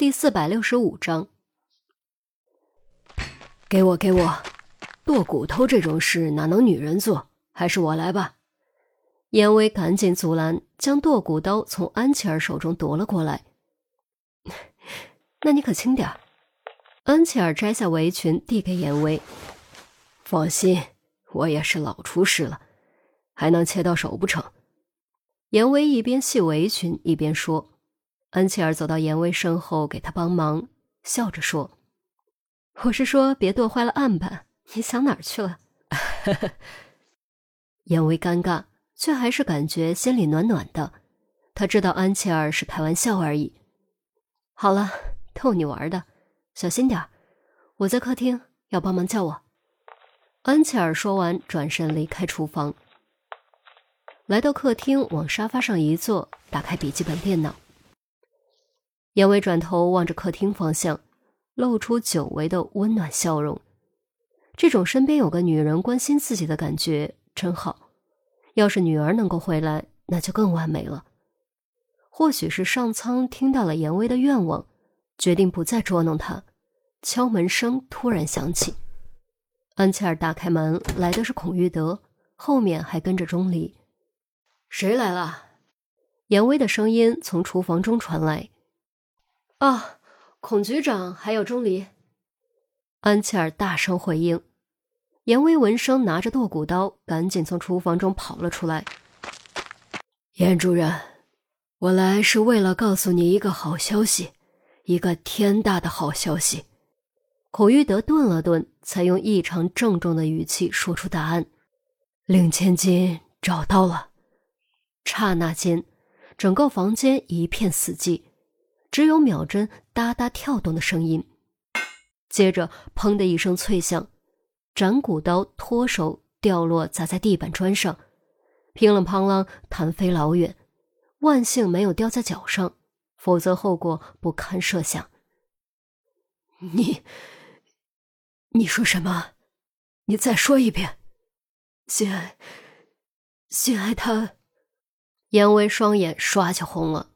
第四百六十五章，给我给我，剁骨头这种事哪能女人做？还是我来吧。严威赶紧阻拦，将剁骨刀从安琪儿手中夺了过来。那你可轻点安琪儿摘下围裙递给严威。放心，我也是老厨师了，还能切到手不成？严威一边系围裙一边说。安琪儿走到严威身后，给他帮忙，笑着说：“我是说，别剁坏了案板。你想哪儿去了？” 严威尴尬，却还是感觉心里暖暖的。他知道安琪儿是开玩笑而已。好了，逗你玩的，小心点我在客厅，要帮忙叫我。安琪儿说完，转身离开厨房，来到客厅，往沙发上一坐，打开笔记本电脑。严威转头望着客厅方向，露出久违的温暖笑容。这种身边有个女人关心自己的感觉真好。要是女儿能够回来，那就更完美了。或许是上苍听到了严威的愿望，决定不再捉弄他。敲门声突然响起，安琪儿打开门，来的是孔玉德，后面还跟着钟离。谁来了？严威的声音从厨房中传来。啊，孔局长，还有钟离。安琪儿大声回应。严威闻声，拿着剁骨刀，赶紧从厨房中跑了出来。严主任，我来是为了告诉你一个好消息，一个天大的好消息。孔玉德顿了顿，才用异常郑重的语气说出答案：令千金找到了。刹那间，整个房间一片死寂。只有秒针哒哒跳动的声音，接着砰的一声脆响，斩骨刀脱手掉落，砸在地板砖上，乒啷乓啷弹飞老远。万幸没有掉在脚上，否则后果不堪设想。你，你说什么？你再说一遍。心爱，心爱他。严威双眼唰就红了。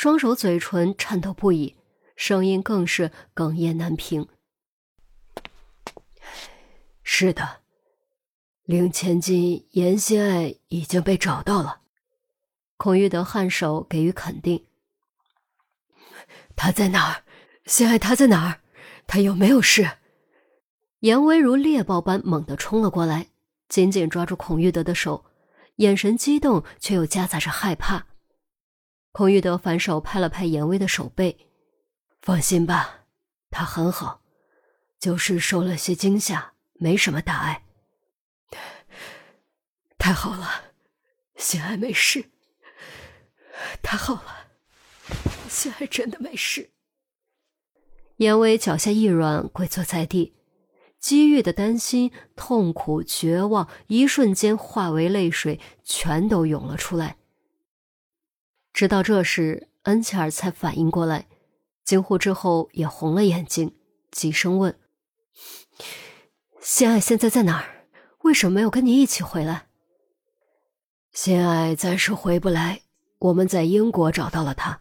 双手嘴唇颤抖不已，声音更是哽咽难平。是的，令千金严心爱已经被找到了。孔玉德颔首给予肯定。他在哪儿？心爱他在哪儿？他有没有事？严威如猎豹般猛地冲了过来，紧紧抓住孔玉德的手，眼神激动，却又夹杂着害怕。孔玉德反手拍了拍严威的手背，放心吧，他很好，就是受了些惊吓，没什么大碍。太好了，心爱没事，太好了，心爱真的没事。严威脚下一软，跪坐在地，积郁的担心、痛苦、绝望，一瞬间化为泪水，全都涌了出来。直到这时，恩切尔才反应过来，惊呼之后也红了眼睛，急声问：“心爱现在在哪儿？为什么没有跟你一起回来？”心爱暂时回不来，我们在英国找到了他。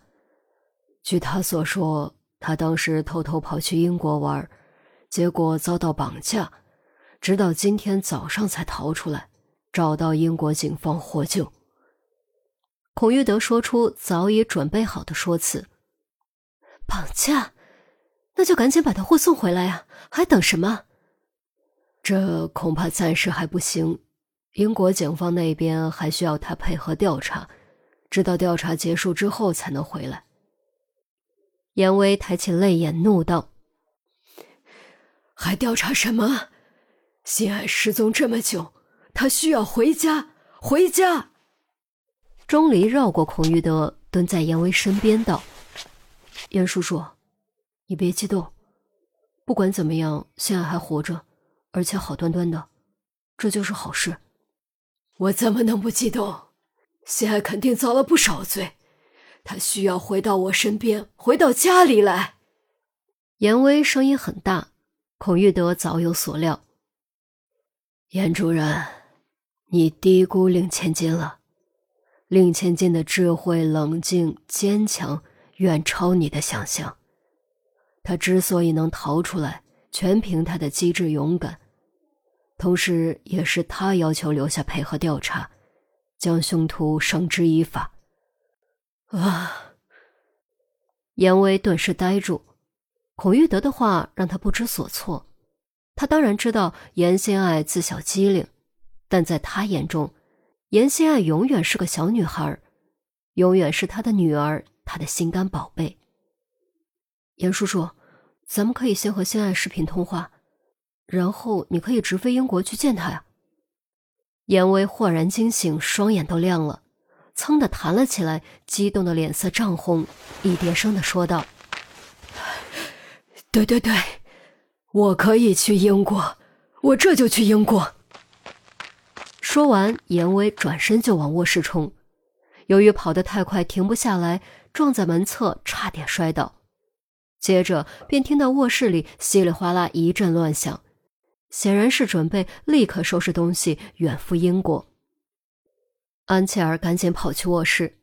据他所说，他当时偷偷跑去英国玩，结果遭到绑架，直到今天早上才逃出来，找到英国警方获救。孔玉德说出早已准备好的说辞：“绑架，那就赶紧把他护送回来呀！还等什么？这恐怕暂时还不行。英国警方那边还需要他配合调查，直到调查结束之后才能回来。”严威抬起泪眼，怒道：“还调查什么？心爱失踪这么久，他需要回家，回家。”钟离绕过孔玉德，蹲在严威身边道：“严叔叔，你别激动。不管怎么样，现在还活着，而且好端端的，这就是好事。我怎么能不激动？心爱肯定遭了不少罪，他需要回到我身边，回到家里来。”严威声音很大，孔玉德早有所料。严主任，你低估令千金了。令千金的智慧、冷静、坚强，远超你的想象。他之所以能逃出来，全凭他的机智勇敢，同时也是他要求留下配合调查，将凶徒绳之以法。啊！严威顿时呆住，孔玉德的话让他不知所措。他当然知道严心爱自小机灵，但在他眼中，严心爱永远是个小女孩，永远是他的女儿，他的心肝宝贝。严叔叔。咱们可以先和心爱视频通话，然后你可以直飞英国去见他呀。严威豁然惊醒，双眼都亮了，噌的弹了起来，激动的脸色涨红，一叠声的说道：“对对对，我可以去英国，我这就去英国。”说完，严威转身就往卧室冲，由于跑得太快，停不下来，撞在门侧，差点摔倒。接着便听到卧室里稀里哗啦一阵乱响，显然是准备立刻收拾东西远赴英国。安琪儿赶紧跑去卧室，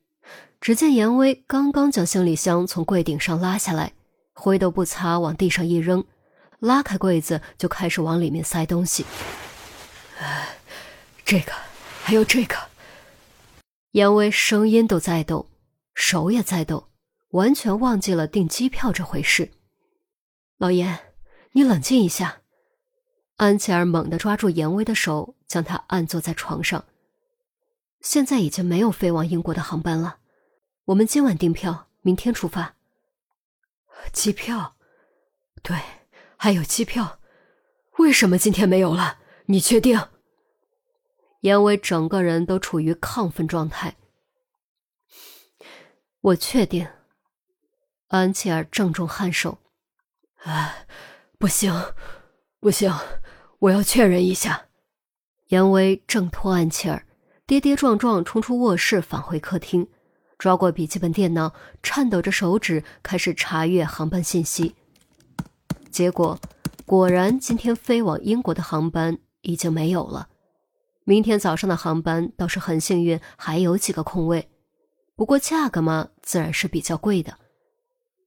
只见严威刚刚将行李箱从柜顶上拉下来，灰都不擦往地上一扔，拉开柜子就开始往里面塞东西。这个，还有这个。严威声音都在抖，手也在抖。完全忘记了订机票这回事，老严，你冷静一下。安琪儿猛地抓住严威的手，将他按坐在床上。现在已经没有飞往英国的航班了，我们今晚订票，明天出发。机票，对，还有机票，为什么今天没有了？你确定？严威整个人都处于亢奋状态。我确定。安琪儿郑重颔首，啊，不行，不行，我要确认一下。严威挣脱安琪儿，跌跌撞撞冲出卧室，返回客厅，抓过笔记本电脑，颤抖着手指开始查阅航班信息。结果果然，今天飞往英国的航班已经没有了。明天早上的航班倒是很幸运，还有几个空位，不过价格嘛，自然是比较贵的。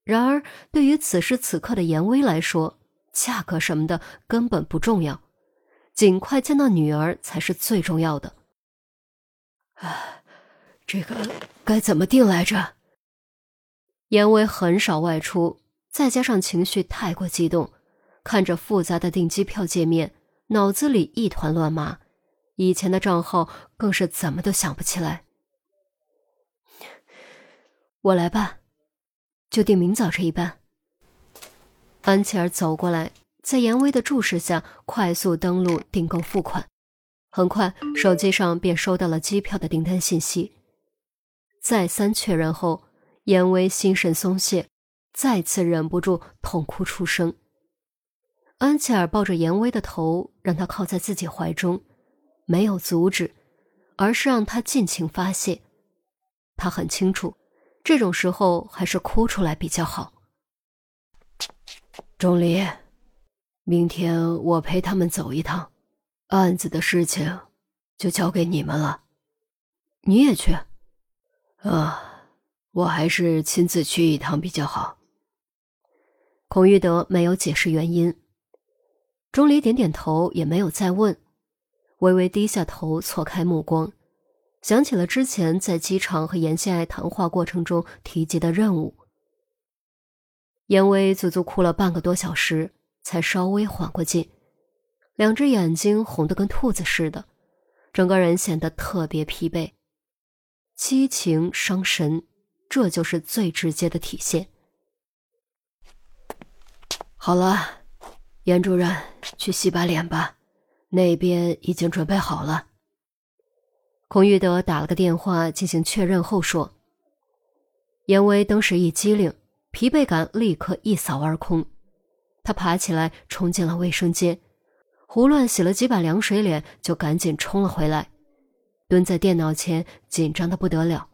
然而，对于此时此刻的严威来说，价格什么的根本不重要，尽快见到女儿才是最重要的。啊，这个该怎么定来着？严威很少外出，再加上情绪太过激动，看着复杂的订机票界面，脑子里一团乱麻，以前的账号更是怎么都想不起来。我来吧。就订明早这一班。安琪儿走过来，在严威的注视下，快速登录订购付款。很快，手机上便收到了机票的订单信息。再三确认后，严威心神松懈，再次忍不住痛哭出声。安琪儿抱着严威的头，让他靠在自己怀中，没有阻止，而是让他尽情发泄。他很清楚。这种时候还是哭出来比较好。钟离，明天我陪他们走一趟，案子的事情就交给你们了。你也去？啊，我还是亲自去一趟比较好。孔玉德没有解释原因，钟离点点头，也没有再问，微微低下头，错开目光。想起了之前在机场和严心爱谈话过程中提及的任务，严威足足哭了半个多小时，才稍微缓过劲，两只眼睛红得跟兔子似的，整个人显得特别疲惫。激情伤神，这就是最直接的体现。好了，严主任，去洗把脸吧，那边已经准备好了。孔玉德打了个电话进行确认后说：“严威当时一激灵，疲惫感立刻一扫而空。他爬起来冲进了卫生间，胡乱洗了几把凉水脸，就赶紧冲了回来，蹲在电脑前紧张的不得了。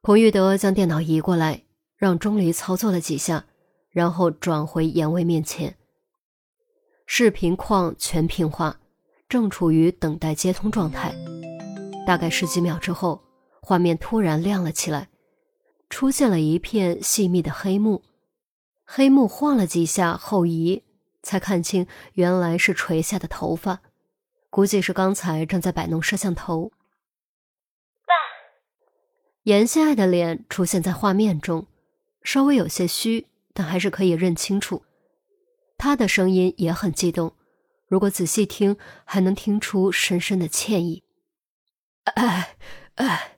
孔玉德将电脑移过来，让钟离操作了几下，然后转回严威面前。视频框全屏化。”正处于等待接通状态，大概十几秒之后，画面突然亮了起来，出现了一片细密的黑幕，黑幕晃了几下后移，才看清原来是垂下的头发，估计是刚才正在摆弄摄像头。爸，严心爱的脸出现在画面中，稍微有些虚，但还是可以认清楚。他的声音也很激动，如果仔细听，还能听出深深的歉意。哎哎，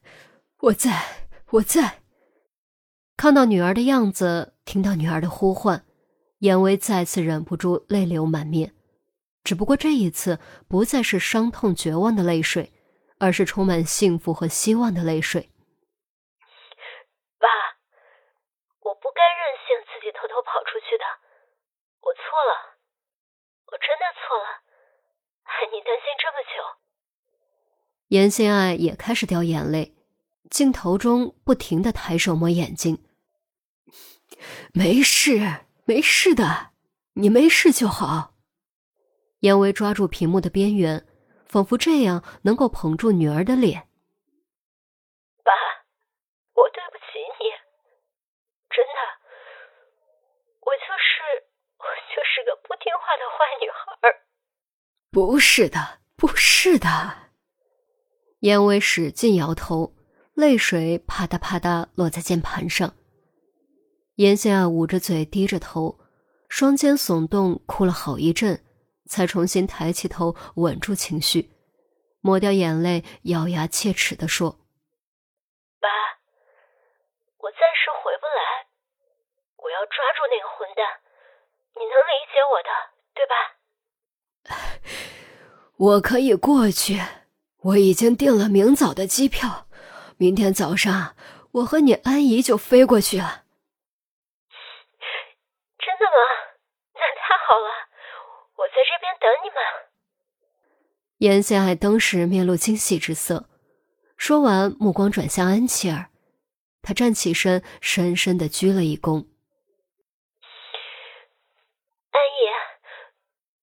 我在，我在。看到女儿的样子，听到女儿的呼唤，严威再次忍不住泪流满面。只不过这一次不再是伤痛、绝望的泪水，而是充满幸福和希望的泪水。爸，我不该任性，自己偷偷跑出去的，我错了，我真的错了，害 你担心这么久。严心爱也开始掉眼泪，镜头中不停的抬手摸眼睛。没事，没事的，你没事就好。严威抓住屏幕的边缘，仿佛这样能够捧住女儿的脸。爸，我对不起你，真的，我就是我就是个不听话的坏女孩。不是的，不是的。严威使劲摇头，泪水啪嗒啪嗒落在键盘上。严夏捂着嘴，低着头，双肩耸动，哭了好一阵，才重新抬起头，稳住情绪，抹掉眼泪，咬牙切齿的说：“爸，我暂时回不来，我要抓住那个混蛋，你能理解我的，对吧？”“ 我可以过去，我已经订了明早的机票，明天早上我和你安姨就飞过去了。”真的吗？那太好了，我在这边等你们。严心爱当时面露惊喜之色，说完，目光转向安琪儿，他站起身，深深的鞠了一躬。安姨，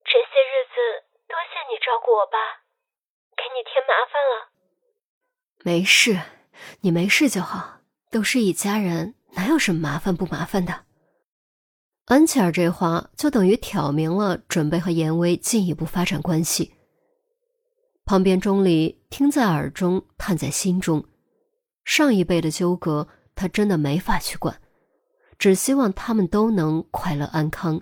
这些日子多果吧，给你添麻烦了。没事，你没事就好，都是一家人，哪有什么麻烦不麻烦的。安琪儿这话就等于挑明了准备和严威进一步发展关系。旁边钟离听在耳中，叹在心中。上一辈的纠葛，他真的没法去管，只希望他们都能快乐安康。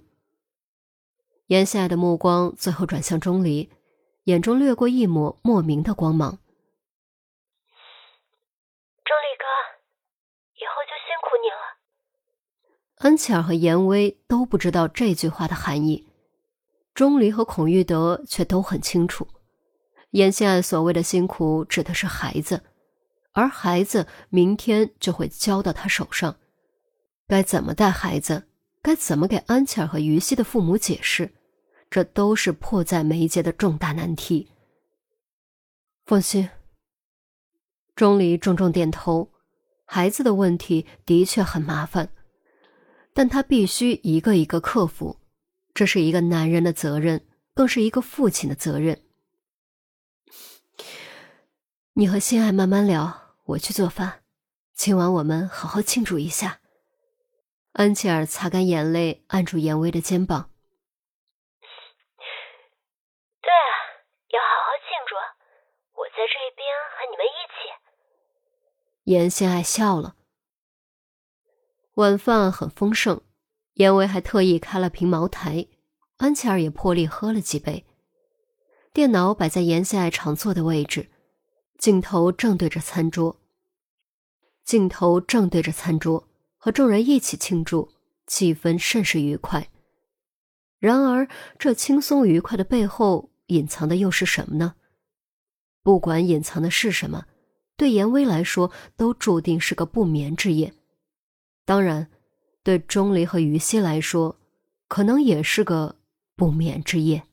严夏的目光最后转向钟离，眼中掠过一抹莫名的光芒。钟离哥，以后就辛苦你了。安琪儿和严威都不知道这句话的含义，钟离和孔玉德却都很清楚。严心爱所谓的辛苦，指的是孩子，而孩子明天就会交到他手上，该怎么带孩子，该怎么给安琪儿和于西的父母解释，这都是迫在眉睫的重大难题。放心，钟离重重点头。孩子的问题的确很麻烦。但他必须一个一个克服，这是一个男人的责任，更是一个父亲的责任。你和心爱慢慢聊，我去做饭。今晚我们好好庆祝一下。安琪儿擦干眼泪，按住严威的肩膀。对啊，要好好庆祝。我在这边和你们一起。严心爱笑了。晚饭很丰盛，严威还特意开了瓶茅台，安琪儿也破例喝了几杯。电脑摆在严心爱常坐的位置，镜头正对着餐桌。镜头正对着餐桌，和众人一起庆祝，气氛甚是愉快。然而，这轻松愉快的背后隐藏的又是什么呢？不管隐藏的是什么，对严威来说，都注定是个不眠之夜。当然，对钟离和于西来说，可能也是个不眠之夜。